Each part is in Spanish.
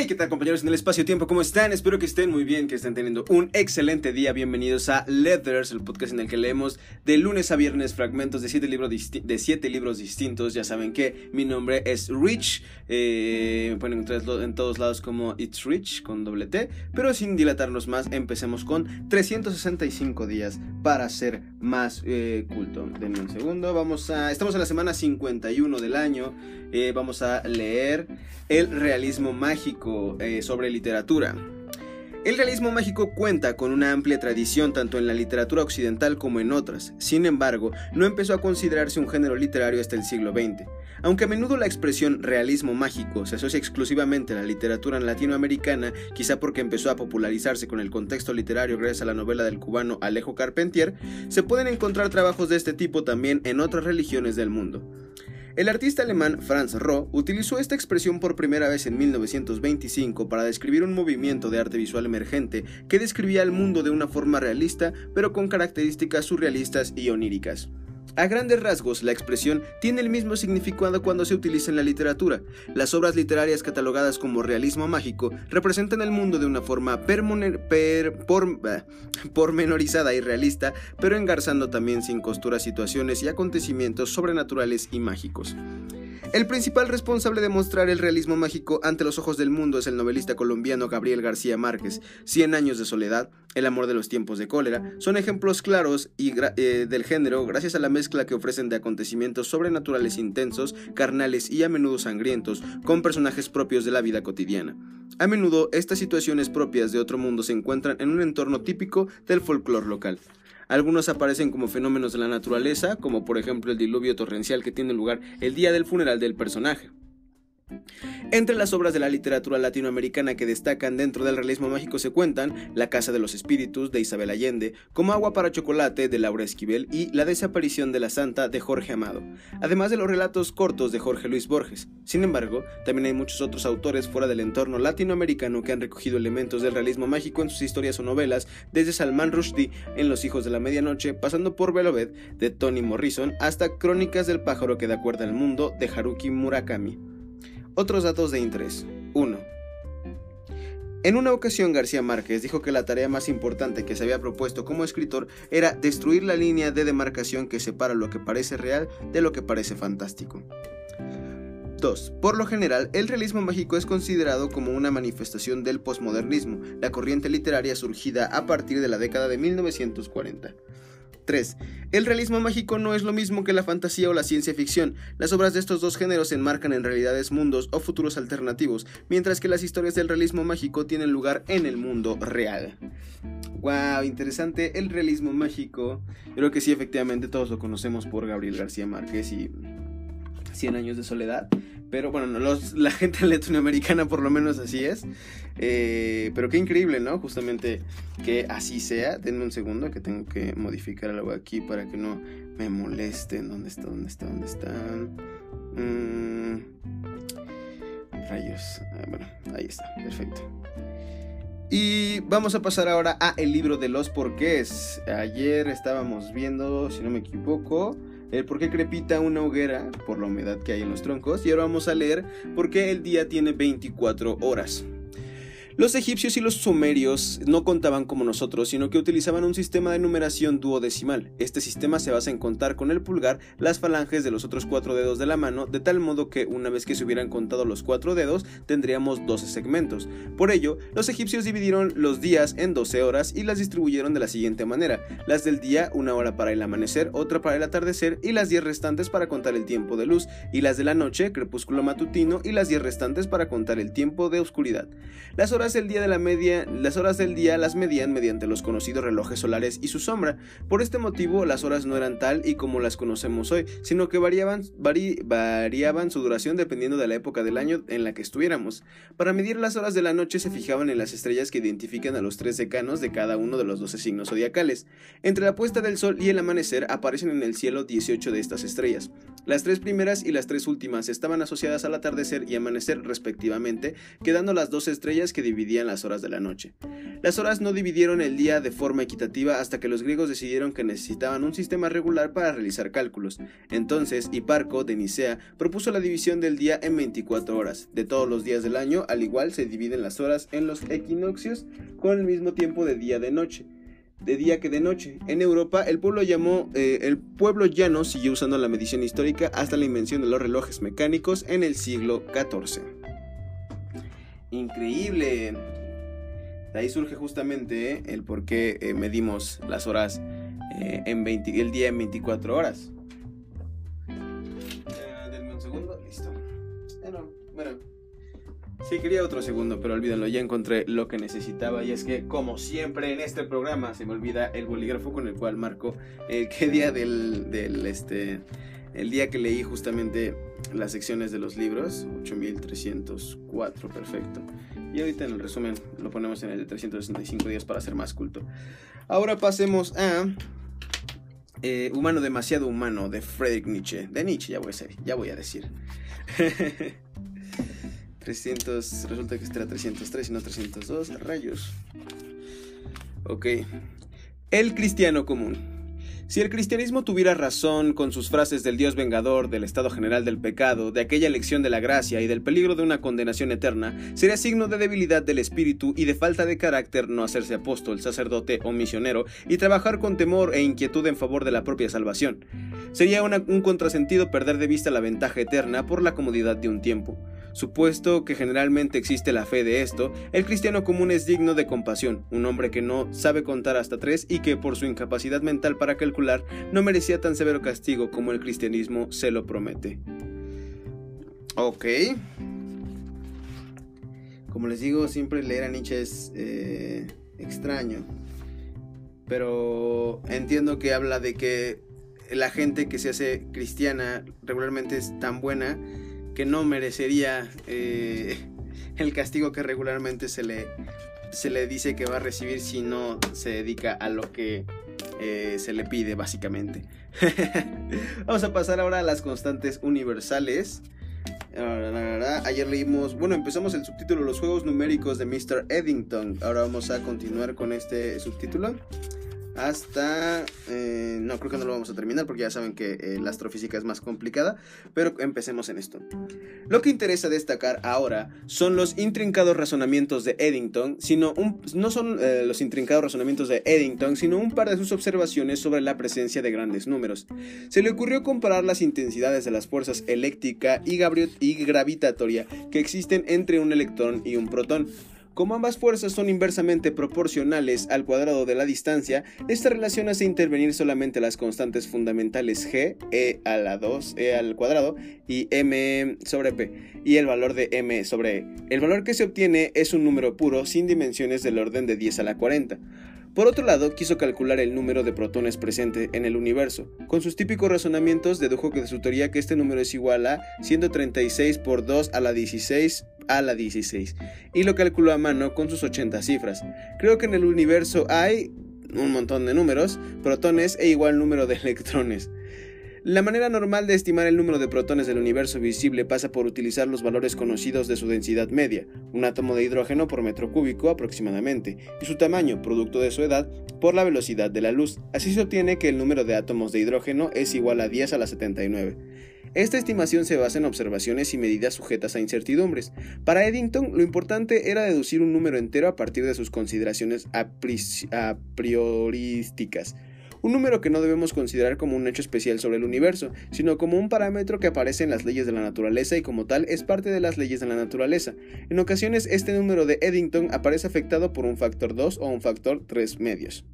Hey, ¿qué tal compañeros en el espacio-tiempo? ¿Cómo están? Espero que estén muy bien, que estén teniendo un excelente día. Bienvenidos a Letters, el podcast en el que leemos de lunes a viernes fragmentos de siete, libros de siete libros distintos. Ya saben que mi nombre es Rich. Eh, me pueden en todos lados como It's Rich con doble T. Pero sin dilatarnos más, empecemos con 365 días para ser más eh, culto. Denme un segundo. Vamos a. Estamos en la semana 51 del año. Eh, vamos a leer El realismo mágico eh, sobre literatura. El realismo mágico cuenta con una amplia tradición tanto en la literatura occidental como en otras, sin embargo, no empezó a considerarse un género literario hasta el siglo XX. Aunque a menudo la expresión realismo mágico se asocia exclusivamente a la literatura latinoamericana, quizá porque empezó a popularizarse con el contexto literario gracias a la novela del cubano Alejo Carpentier, se pueden encontrar trabajos de este tipo también en otras religiones del mundo. El artista alemán Franz Roh utilizó esta expresión por primera vez en 1925 para describir un movimiento de arte visual emergente que describía el mundo de una forma realista, pero con características surrealistas y oníricas. A grandes rasgos, la expresión tiene el mismo significado cuando se utiliza en la literatura. Las obras literarias catalogadas como realismo mágico representan el mundo de una forma pormenorizada y realista, pero engarzando también sin costura situaciones y acontecimientos sobrenaturales y mágicos. El principal responsable de mostrar el realismo mágico ante los ojos del mundo es el novelista colombiano Gabriel García Márquez. Cien años de soledad, El amor de los tiempos de cólera, son ejemplos claros y eh, del género gracias a la mezcla que ofrecen de acontecimientos sobrenaturales intensos, carnales y a menudo sangrientos, con personajes propios de la vida cotidiana. A menudo estas situaciones propias de otro mundo se encuentran en un entorno típico del folclore local. Algunos aparecen como fenómenos de la naturaleza, como por ejemplo el diluvio torrencial que tiene lugar el día del funeral del personaje. Entre las obras de la literatura latinoamericana que destacan dentro del realismo mágico se cuentan La Casa de los Espíritus de Isabel Allende, Como Agua para Chocolate de Laura Esquivel y La Desaparición de la Santa de Jorge Amado, además de los relatos cortos de Jorge Luis Borges. Sin embargo, también hay muchos otros autores fuera del entorno latinoamericano que han recogido elementos del realismo mágico en sus historias o novelas, desde Salman Rushdie en Los Hijos de la Medianoche, pasando por Beloved de Toni Morrison hasta Crónicas del pájaro que da cuerda al mundo de Haruki Murakami. Otros datos de interés. 1. En una ocasión García Márquez dijo que la tarea más importante que se había propuesto como escritor era destruir la línea de demarcación que separa lo que parece real de lo que parece fantástico. 2. Por lo general, el realismo mágico es considerado como una manifestación del posmodernismo, la corriente literaria surgida a partir de la década de 1940. 3. El realismo mágico no es lo mismo que la fantasía o la ciencia ficción. Las obras de estos dos géneros se enmarcan en realidades, mundos o futuros alternativos, mientras que las historias del realismo mágico tienen lugar en el mundo real. Wow, interesante. El realismo mágico. Creo que sí, efectivamente, todos lo conocemos por Gabriel García Márquez y 100 años de soledad. Pero bueno, la gente latinoamericana por lo menos así es. Eh, pero qué increíble, ¿no? Justamente que así sea. Denme un segundo que tengo que modificar algo aquí para que no me molesten. ¿Dónde está? ¿Dónde está? ¿Dónde están? Mm, rayos. Ah, bueno, ahí está. Perfecto. Y vamos a pasar ahora a el libro de los porqués. Ayer estábamos viendo, si no me equivoco, el por qué crepita una hoguera por la humedad que hay en los troncos. Y ahora vamos a leer por qué el día tiene 24 horas. Los egipcios y los sumerios no contaban como nosotros, sino que utilizaban un sistema de numeración duodecimal. Este sistema se basa en contar con el pulgar las falanges de los otros cuatro dedos de la mano, de tal modo que una vez que se hubieran contado los cuatro dedos, tendríamos 12 segmentos. Por ello, los egipcios dividieron los días en 12 horas y las distribuyeron de la siguiente manera. Las del día, una hora para el amanecer, otra para el atardecer y las 10 restantes para contar el tiempo de luz, y las de la noche, crepúsculo matutino, y las 10 restantes para contar el tiempo de oscuridad. Las horas del día de la media, las horas del día las medían mediante los conocidos relojes solares y su sombra. Por este motivo, las horas no eran tal y como las conocemos hoy, sino que variaban, variaban su duración dependiendo de la época del año en la que estuviéramos. Para medir las horas de la noche se fijaban en las estrellas que identifican a los tres decanos de cada uno de los 12 signos zodiacales. Entre la puesta del sol y el amanecer aparecen en el cielo 18 de estas estrellas. Las tres primeras y las tres últimas estaban asociadas al atardecer y amanecer respectivamente, quedando las dos estrellas que dividían las horas de la noche. Las horas no dividieron el día de forma equitativa hasta que los griegos decidieron que necesitaban un sistema regular para realizar cálculos. Entonces, Hiparco de Nicea propuso la división del día en 24 horas. De todos los días del año, al igual se dividen las horas en los equinoccios con el mismo tiempo de día de noche de día que de noche. En Europa, el pueblo llamó, eh, el pueblo llano siguió usando la medición histórica hasta la invención de los relojes mecánicos en el siglo XIV. Increíble. De ahí surge justamente eh, el por qué eh, medimos las horas en el día en 24 horas. Sí, quería otro segundo, pero olvídenlo, ya encontré lo que necesitaba y es que, como siempre en este programa, se me olvida el bolígrafo con el cual marco el qué día del, del este, el día que leí justamente las secciones de los libros, 8304, perfecto. Y ahorita en el resumen lo ponemos en el de 365 días para ser más culto. Ahora pasemos a eh, Humano demasiado humano de Friedrich Nietzsche. De Nietzsche ya voy a, ser, ya voy a decir. 300, resulta que este era 303 y no 302, rayos. Ok. El cristiano común. Si el cristianismo tuviera razón con sus frases del Dios vengador, del estado general del pecado, de aquella elección de la gracia y del peligro de una condenación eterna, sería signo de debilidad del espíritu y de falta de carácter no hacerse apóstol, sacerdote o misionero y trabajar con temor e inquietud en favor de la propia salvación. Sería un contrasentido perder de vista la ventaja eterna por la comodidad de un tiempo. Supuesto que generalmente existe la fe de esto, el cristiano común es digno de compasión, un hombre que no sabe contar hasta tres y que por su incapacidad mental para calcular no merecía tan severo castigo como el cristianismo se lo promete. Ok. Como les digo, siempre leer a Nietzsche es eh, extraño. Pero entiendo que habla de que la gente que se hace cristiana regularmente es tan buena que no merecería eh, el castigo que regularmente se le, se le dice que va a recibir si no se dedica a lo que eh, se le pide básicamente. Vamos a pasar ahora a las constantes universales. Ayer leímos, bueno, empezamos el subtítulo Los juegos numéricos de Mr. Eddington. Ahora vamos a continuar con este subtítulo hasta... Eh, no, creo que no lo vamos a terminar porque ya saben que eh, la astrofísica es más complicada, pero empecemos en esto. Lo que interesa destacar ahora son los intrincados razonamientos de Eddington, sino no son eh, los intrincados razonamientos de Eddington, sino un par de sus observaciones sobre la presencia de grandes números. Se le ocurrió comparar las intensidades de las fuerzas eléctrica y gravitatoria que existen entre un electrón y un protón. Como ambas fuerzas son inversamente proporcionales al cuadrado de la distancia, esta relación hace intervenir solamente las constantes fundamentales g, e a la 2, e al cuadrado y m sobre p, y el valor de m sobre e. El valor que se obtiene es un número puro sin dimensiones del orden de 10 a la 40. Por otro lado, quiso calcular el número de protones presente en el universo. Con sus típicos razonamientos, dedujo de su teoría que este número es igual a 136 por 2 a la 16 a la 16 y lo calculó a mano con sus 80 cifras. Creo que en el universo hay un montón de números, protones e igual número de electrones. La manera normal de estimar el número de protones del universo visible pasa por utilizar los valores conocidos de su densidad media, un átomo de hidrógeno por metro cúbico aproximadamente, y su tamaño, producto de su edad, por la velocidad de la luz. Así se obtiene que el número de átomos de hidrógeno es igual a 10 a la 79. Esta estimación se basa en observaciones y medidas sujetas a incertidumbres. Para Eddington, lo importante era deducir un número entero a partir de sus consideraciones a, priorísticas. Un número que no debemos considerar como un hecho especial sobre el universo, sino como un parámetro que aparece en las leyes de la naturaleza y como tal es parte de las leyes de la naturaleza. En ocasiones este número de Eddington aparece afectado por un factor 2 o un factor 3 medios.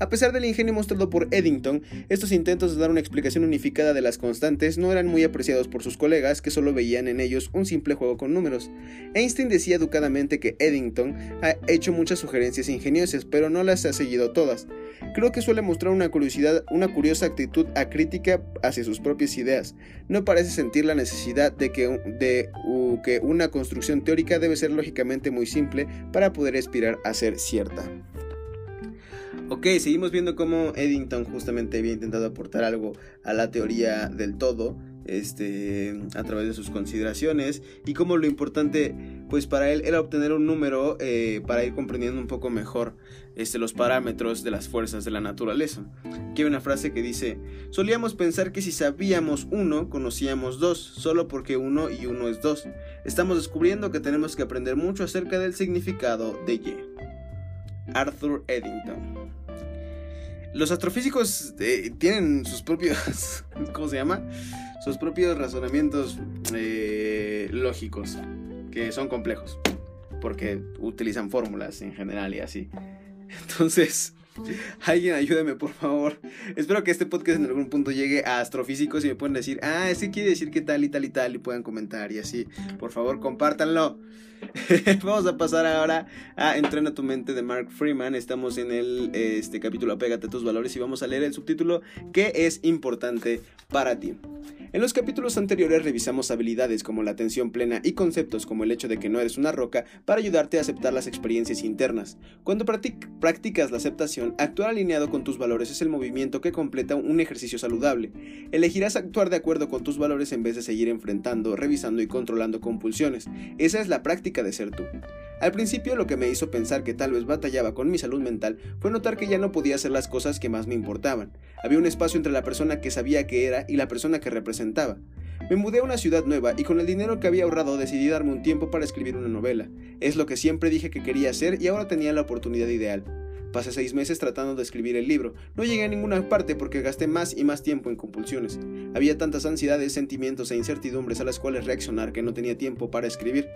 A pesar del ingenio mostrado por Eddington, estos intentos de dar una explicación unificada de las constantes no eran muy apreciados por sus colegas que solo veían en ellos un simple juego con números. Einstein decía educadamente que Eddington ha hecho muchas sugerencias ingeniosas, pero no las ha seguido todas. Creo que suele mostrar una curiosidad, una curiosa actitud acrítica hacia sus propias ideas. No parece sentir la necesidad de que, de, que una construcción teórica debe ser lógicamente muy simple para poder aspirar a ser cierta. Ok, seguimos viendo cómo Eddington justamente había intentado aportar algo a la teoría del todo, este, a través de sus consideraciones y como lo importante pues para él era obtener un número eh, para ir comprendiendo un poco mejor este, los parámetros de las fuerzas de la naturaleza. Aquí hay una frase que dice, solíamos pensar que si sabíamos uno, conocíamos dos, solo porque uno y uno es dos. Estamos descubriendo que tenemos que aprender mucho acerca del significado de Y. Arthur Eddington. Los astrofísicos eh, tienen sus propios, ¿cómo se llama? Sus propios razonamientos eh, lógicos, que son complejos, porque utilizan fórmulas en general y así. Entonces, alguien ayúdeme por favor. Espero que este podcast en algún punto llegue a astrofísicos y me puedan decir, ah, ese quiere decir que tal y tal y tal y puedan comentar y así. Por favor, compártanlo. Vamos a pasar ahora a Entrena tu mente de Mark Freeman. Estamos en el este capítulo Apégate a tus valores y vamos a leer el subtítulo ¿Qué es importante para ti? En los capítulos anteriores revisamos habilidades como la atención plena y conceptos como el hecho de que no eres una roca para ayudarte a aceptar las experiencias internas. Cuando practicas la aceptación, actuar alineado con tus valores es el movimiento que completa un ejercicio saludable. Elegirás actuar de acuerdo con tus valores en vez de seguir enfrentando, revisando y controlando compulsiones. Esa es la práctica de ser tú. Al principio lo que me hizo pensar que tal vez batallaba con mi salud mental fue notar que ya no podía hacer las cosas que más me importaban. Había un espacio entre la persona que sabía que era y la persona que representaba. Me mudé a una ciudad nueva y con el dinero que había ahorrado decidí darme un tiempo para escribir una novela. Es lo que siempre dije que quería hacer y ahora tenía la oportunidad ideal. Pasé seis meses tratando de escribir el libro. No llegué a ninguna parte porque gasté más y más tiempo en compulsiones. Había tantas ansiedades, sentimientos e incertidumbres a las cuales reaccionar que no tenía tiempo para escribir.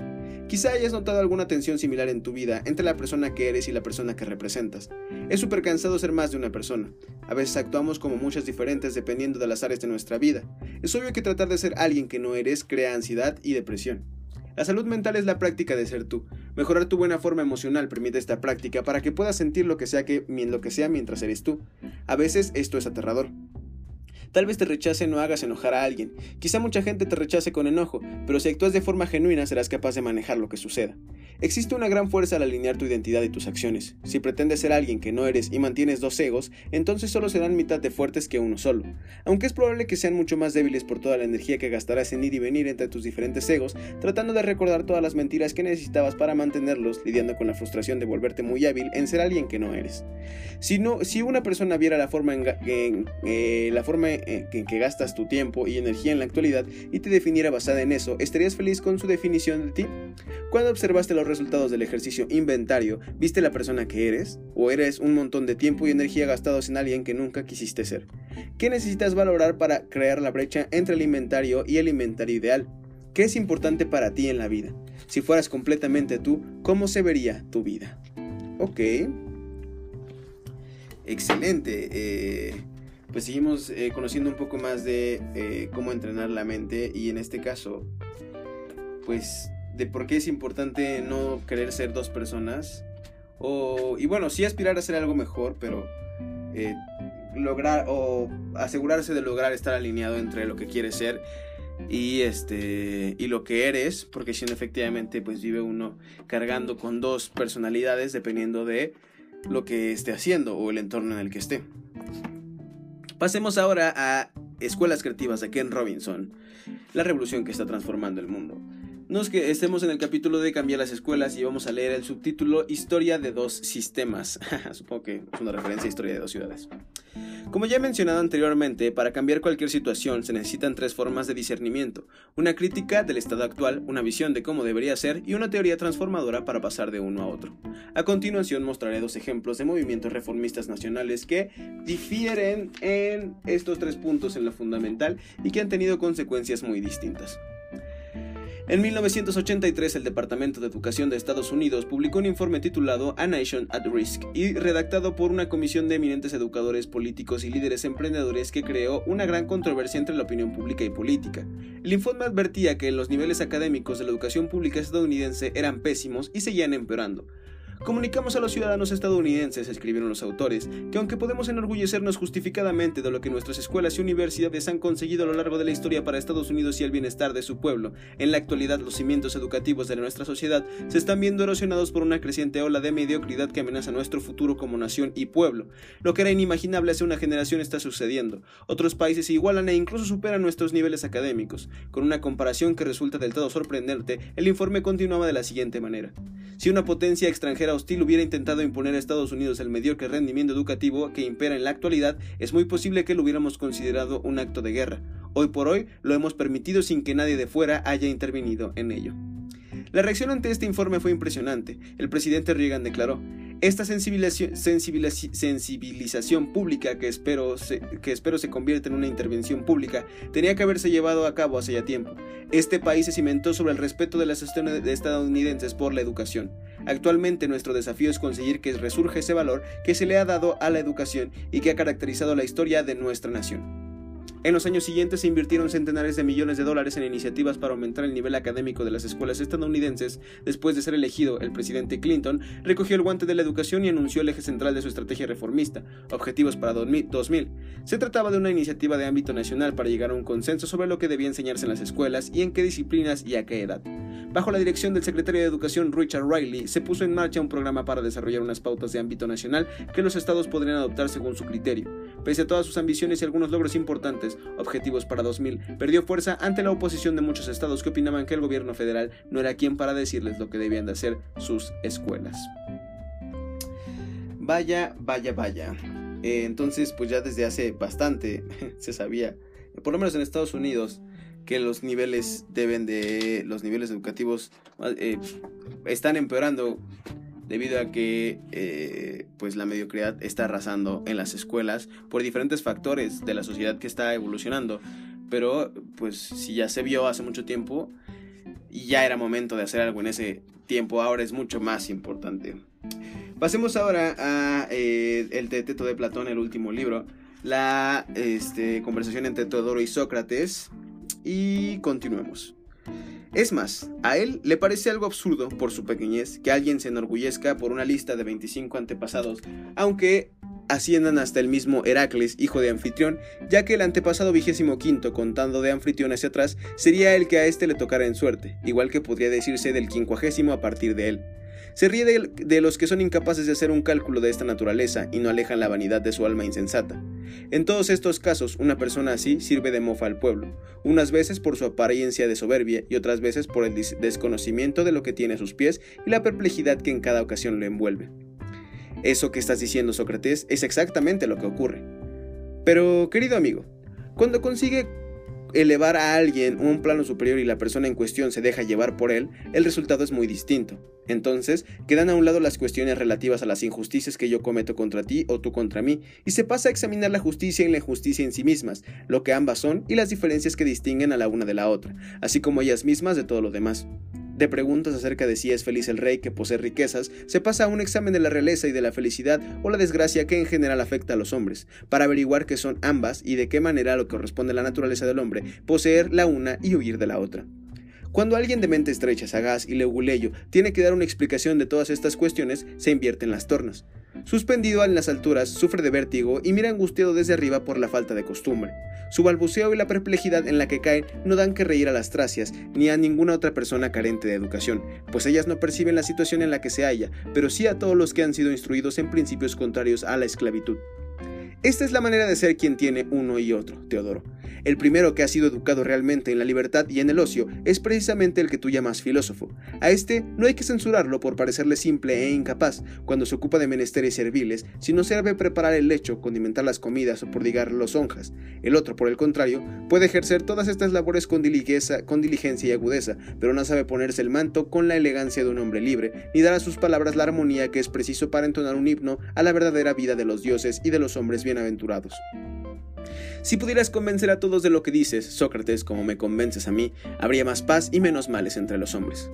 Quizá hayas notado alguna tensión similar en tu vida entre la persona que eres y la persona que representas. Es súper cansado ser más de una persona. A veces actuamos como muchas diferentes dependiendo de las áreas de nuestra vida. Es obvio que tratar de ser alguien que no eres crea ansiedad y depresión. La salud mental es la práctica de ser tú. Mejorar tu buena forma emocional permite esta práctica para que puedas sentir lo que sea que lo que sea mientras eres tú. A veces esto es aterrador. Tal vez te rechace no hagas enojar a alguien. Quizá mucha gente te rechace con enojo, pero si actúas de forma genuina serás capaz de manejar lo que suceda. Existe una gran fuerza al alinear tu identidad y tus acciones. Si pretendes ser alguien que no eres y mantienes dos egos, entonces solo serán mitad de fuertes que uno solo. Aunque es probable que sean mucho más débiles por toda la energía que gastarás en ir y venir entre tus diferentes egos, tratando de recordar todas las mentiras que necesitabas para mantenerlos, lidiando con la frustración de volverte muy hábil en ser alguien que no eres. Si, no, si una persona viera la forma en, eh, la forma en que gastas tu tiempo y energía en la actualidad y te definiera basada en eso, ¿estarías feliz con su definición de ti? Cuando observaste resultados del ejercicio inventario, ¿viste la persona que eres? ¿O eres un montón de tiempo y energía gastados en alguien que nunca quisiste ser? ¿Qué necesitas valorar para crear la brecha entre el inventario y el inventario ideal? ¿Qué es importante para ti en la vida? Si fueras completamente tú, ¿cómo se vería tu vida? Ok. Excelente. Eh, pues seguimos eh, conociendo un poco más de eh, cómo entrenar la mente y en este caso, pues de por qué es importante no querer ser dos personas. O, y bueno, sí aspirar a ser algo mejor, pero eh, lograr o asegurarse de lograr estar alineado entre lo que quieres ser y este y lo que eres, porque si no efectivamente pues vive uno cargando con dos personalidades dependiendo de lo que esté haciendo o el entorno en el que esté. Pasemos ahora a Escuelas Creativas de Ken Robinson, la revolución que está transformando el mundo. No es que estemos en el capítulo de cambiar las escuelas y vamos a leer el subtítulo Historia de dos sistemas. Supongo que es una referencia a Historia de dos ciudades. Como ya he mencionado anteriormente, para cambiar cualquier situación se necesitan tres formas de discernimiento, una crítica del estado actual, una visión de cómo debería ser y una teoría transformadora para pasar de uno a otro. A continuación mostraré dos ejemplos de movimientos reformistas nacionales que difieren en estos tres puntos en lo fundamental y que han tenido consecuencias muy distintas. En 1983, el Departamento de Educación de Estados Unidos publicó un informe titulado A Nation at Risk y redactado por una comisión de eminentes educadores políticos y líderes emprendedores que creó una gran controversia entre la opinión pública y política. El informe advertía que los niveles académicos de la educación pública estadounidense eran pésimos y seguían empeorando. Comunicamos a los ciudadanos estadounidenses, escribieron los autores, que aunque podemos enorgullecernos justificadamente de lo que nuestras escuelas y universidades han conseguido a lo largo de la historia para Estados Unidos y el bienestar de su pueblo, en la actualidad los cimientos educativos de nuestra sociedad se están viendo erosionados por una creciente ola de mediocridad que amenaza nuestro futuro como nación y pueblo. Lo que era inimaginable hace una generación está sucediendo. Otros países igualan e incluso superan nuestros niveles académicos. Con una comparación que resulta del todo sorprendente, el informe continuaba de la siguiente manera. Si una potencia extranjera hostil hubiera intentado imponer a Estados Unidos el mediocre rendimiento educativo que impera en la actualidad, es muy posible que lo hubiéramos considerado un acto de guerra. Hoy por hoy lo hemos permitido sin que nadie de fuera haya intervenido en ello. La reacción ante este informe fue impresionante. El presidente Reagan declaró, esta sensibilización pública que espero, se, que se convierta en una intervención pública tenía que haberse llevado a cabo hace ya tiempo. Este país se cimentó sobre el respeto de las estadounidenses por la educación. Actualmente nuestro desafío es conseguir que resurja ese valor que se le ha dado a la educación y que ha caracterizado la historia de nuestra nación. En los años siguientes se invirtieron centenares de millones de dólares en iniciativas para aumentar el nivel académico de las escuelas estadounidenses. Después de ser elegido, el presidente Clinton recogió el guante de la educación y anunció el eje central de su estrategia reformista, Objetivos para 2000. Se trataba de una iniciativa de ámbito nacional para llegar a un consenso sobre lo que debía enseñarse en las escuelas y en qué disciplinas y a qué edad. Bajo la dirección del secretario de Educación Richard Riley, se puso en marcha un programa para desarrollar unas pautas de ámbito nacional que los estados podrían adoptar según su criterio. Pese a todas sus ambiciones y algunos logros importantes, Objetivos para 2000 perdió fuerza ante la oposición de muchos estados que opinaban que el gobierno federal no era quien para decirles lo que debían de hacer sus escuelas. Vaya, vaya, vaya. Eh, entonces, pues ya desde hace bastante se sabía, por lo menos en Estados Unidos, que los niveles deben de los niveles educativos eh, están empeorando debido a que eh, pues la mediocridad está arrasando en las escuelas por diferentes factores de la sociedad que está evolucionando. Pero pues si ya se vio hace mucho tiempo ya era momento de hacer algo en ese tiempo, ahora es mucho más importante. Pasemos ahora a eh, el Teteto de Platón, el último libro, la este, conversación entre Teodoro y Sócrates y continuemos. Es más, a él le parece algo absurdo, por su pequeñez, que alguien se enorgullezca por una lista de 25 antepasados, aunque asciendan hasta el mismo Heracles, hijo de Anfitrión, ya que el antepasado vigésimo quinto, contando de Anfitrión hacia atrás, sería el que a este le tocara en suerte, igual que podría decirse del quincuagésimo a partir de él. Se ríe de, los que son incapaces de hacer un cálculo de esta naturaleza y no alejan la vanidad de su alma insensata. En todos estos casos, una persona así sirve de mofa al pueblo, unas veces por su apariencia de soberbia y otras veces por el desconocimiento de lo que tiene a sus pies y la perplejidad que en cada ocasión lo envuelve. Eso que estás diciendo, Sócrates, es exactamente lo que ocurre. Pero, querido amigo, cuando consigue elevar a alguien a un plano superior y la persona en cuestión se deja llevar por él, el resultado es muy distinto. Entonces, quedan a un lado las cuestiones relativas a las injusticias que yo cometo contra ti o tú contra mí, y se pasa a examinar la justicia y la injusticia en sí mismas, lo que ambas son y las diferencias que distinguen a la una de la otra, así como ellas mismas de todo lo demás de preguntas acerca de si es feliz el rey que posee riquezas, se pasa a un examen de la realeza y de la felicidad o la desgracia que en general afecta a los hombres, para averiguar qué son ambas y de qué manera lo corresponde a la naturaleza del hombre, poseer la una y huir de la otra. Cuando alguien de mente estrecha, sagaz y leguleyo tiene que dar una explicación de todas estas cuestiones, se invierte en las tornas. Suspendido en las alturas, sufre de vértigo y mira angustiado desde arriba por la falta de costumbre. Su balbuceo y la perplejidad en la que cae no dan que reír a las tracias ni a ninguna otra persona carente de educación, pues ellas no perciben la situación en la que se halla, pero sí a todos los que han sido instruidos en principios contrarios a la esclavitud. Esta es la manera de ser quien tiene uno y otro, Teodoro. El primero que ha sido educado realmente en la libertad y en el ocio es precisamente el que tú llamas filósofo. A este no hay que censurarlo por parecerle simple e incapaz cuando se ocupa de menesteres serviles, sino sabe preparar el lecho, condimentar las comidas o prodigar los honjas. El otro, por el contrario, puede ejercer todas estas labores con, con diligencia y agudeza, pero no sabe ponerse el manto con la elegancia de un hombre libre, ni dar a sus palabras la armonía que es preciso para entonar un himno a la verdadera vida de los dioses y de los hombres bienaventurados. Si pudieras convencer a todos de lo que dices, Sócrates, como me convences a mí, habría más paz y menos males entre los hombres.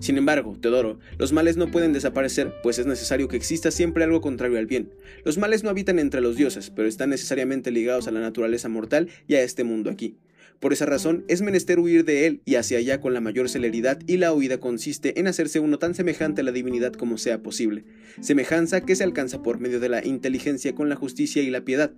Sin embargo, Teodoro, los males no pueden desaparecer, pues es necesario que exista siempre algo contrario al bien. Los males no habitan entre los dioses, pero están necesariamente ligados a la naturaleza mortal y a este mundo aquí. Por esa razón, es menester huir de él y hacia allá con la mayor celeridad y la huida consiste en hacerse uno tan semejante a la divinidad como sea posible, semejanza que se alcanza por medio de la inteligencia con la justicia y la piedad.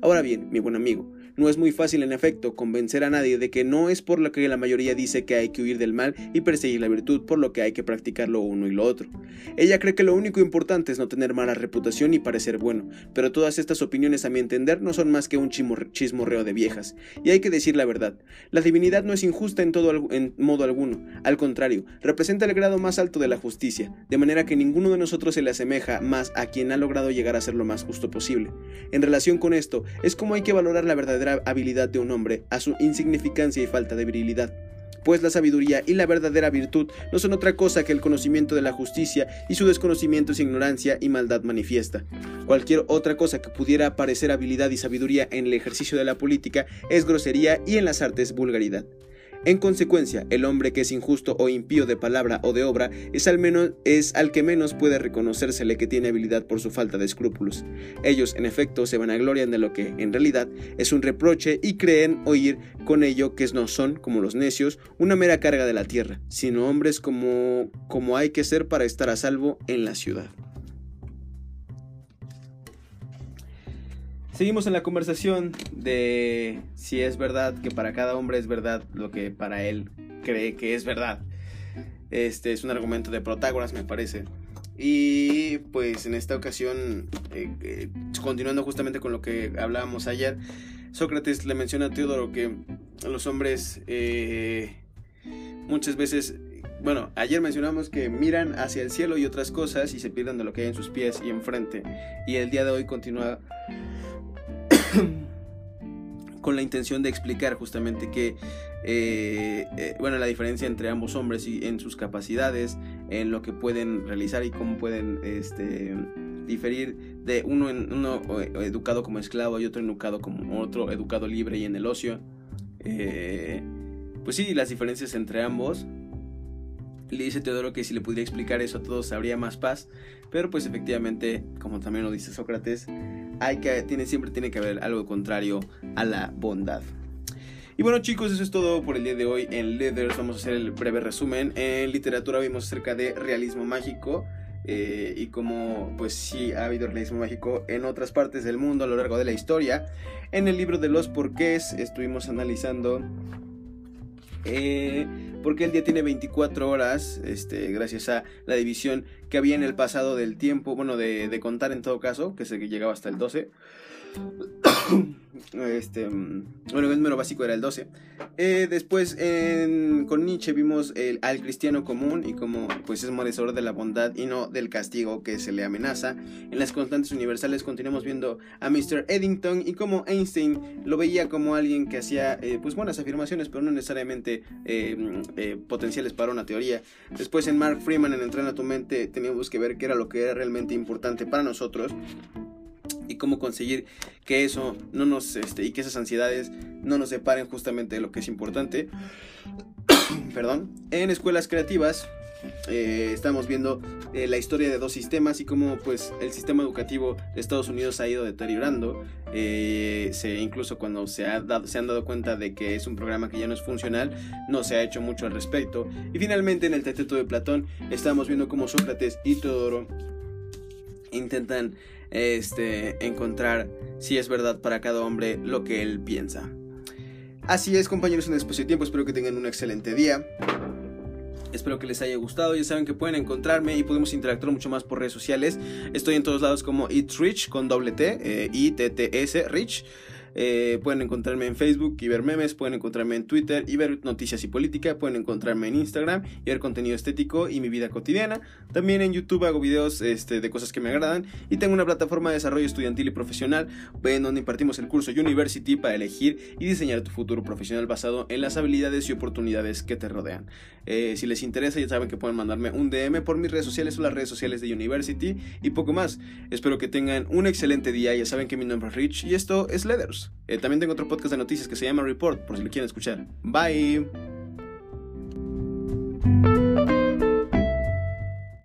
Ahora bien, mi buen amigo, no es muy fácil en efecto convencer a nadie de que no es por lo que la mayoría dice que hay que huir del mal y perseguir la virtud por lo que hay que practicar lo uno y lo otro. Ella cree que lo único importante es no tener mala reputación y parecer bueno, pero todas estas opiniones a mi entender no son más que un chismorreo de viejas, y hay que decir la verdad. La divinidad no es injusta en, todo, en modo alguno, al contrario, representa el grado más alto de la justicia, de manera que ninguno de nosotros se le asemeja más a quien ha logrado llegar a ser lo más justo posible. En relación con esto, es como hay que valorar la habilidad de un hombre a su insignificancia y falta de virilidad pues la sabiduría y la verdadera virtud no son otra cosa que el conocimiento de la justicia y su desconocimiento es ignorancia y maldad manifiesta. Cualquier otra cosa que pudiera parecer habilidad y sabiduría en el ejercicio de la política es grosería y en las artes vulgaridad. En consecuencia, el hombre que es injusto o impío de palabra o de obra es al, menos, es al que menos puede reconocérsele que tiene habilidad por su falta de escrúpulos. Ellos, en efecto, se vanaglorian de lo que, en realidad, es un reproche y creen oír con ello que no son, como los necios, una mera carga de la tierra, sino hombres como, como hay que ser para estar a salvo en la ciudad. Seguimos en la conversación de si es verdad que para cada hombre es verdad lo que para él cree que es verdad. Este es un argumento de Protágoras, me parece. Y pues en esta ocasión, eh, eh, continuando justamente con lo que hablábamos ayer, Sócrates le menciona a Teodoro que los hombres eh, muchas veces, bueno, ayer mencionamos que miran hacia el cielo y otras cosas y se pierden de lo que hay en sus pies y enfrente. Y el día de hoy continúa con la intención de explicar justamente que, eh, eh, bueno, la diferencia entre ambos hombres y en sus capacidades, en lo que pueden realizar y cómo pueden este, diferir de uno, uno educado como esclavo y otro educado como otro educado libre y en el ocio. Eh, pues sí, las diferencias entre ambos. Le dice Teodoro que si le pudiera explicar eso a todos habría más paz, pero pues efectivamente, como también lo dice Sócrates, hay que, tiene, siempre tiene que haber algo contrario a la bondad. Y bueno chicos, eso es todo por el día de hoy en Leathers. Vamos a hacer el breve resumen. En literatura vimos acerca de realismo mágico. Eh, y como pues sí ha habido realismo mágico en otras partes del mundo a lo largo de la historia. En el libro de los porqués estuvimos analizando eh, porque el día tiene 24 horas, este, gracias a la división que había en el pasado del tiempo, bueno, de, de contar en todo caso, que se llegaba hasta el 12. este, bueno, el número básico era el 12. Eh, después con Nietzsche vimos el, al cristiano común y como pues es merecedor de la bondad y no del castigo que se le amenaza. En las constantes universales continuamos viendo a Mr. Eddington y como Einstein lo veía como alguien que hacía eh, pues buenas afirmaciones pero no necesariamente eh, potenciales para una teoría. Después en Mark Freeman en Entrena tu mente teníamos que ver qué era lo que era realmente importante para nosotros y cómo conseguir que eso no nos este, y que esas ansiedades no nos separen justamente de lo que es importante. Perdón. En escuelas creativas eh, estamos viendo eh, la historia de dos sistemas y cómo pues el sistema educativo de Estados Unidos ha ido deteriorando. Eh, se, incluso cuando se, ha dado, se han dado cuenta de que es un programa que ya no es funcional, no se ha hecho mucho al respecto. Y finalmente en el Teteto de Platón estamos viendo cómo Sócrates y Teodoro intentan este, encontrar si es verdad para cada hombre lo que él piensa. Así es, compañeros, en espacio tiempo. Espero que tengan un excelente día. Espero que les haya gustado. Ya saben que pueden encontrarme y podemos interactuar mucho más por redes sociales. Estoy en todos lados como It's Rich con doble T, eh, I-T-T-S, Rich. Eh, pueden encontrarme en Facebook y ver memes, pueden encontrarme en Twitter y ver noticias y política, pueden encontrarme en Instagram y ver contenido estético y mi vida cotidiana. También en YouTube hago videos este, de cosas que me agradan y tengo una plataforma de desarrollo estudiantil y profesional en donde impartimos el curso University para elegir y diseñar tu futuro profesional basado en las habilidades y oportunidades que te rodean. Eh, si les interesa ya saben que pueden mandarme un DM por mis redes sociales o las redes sociales de University y poco más. Espero que tengan un excelente día, ya saben que mi nombre es Rich y esto es Leathers. Eh, también tengo otro podcast de noticias que se llama Report, por si lo quieren escuchar. Bye.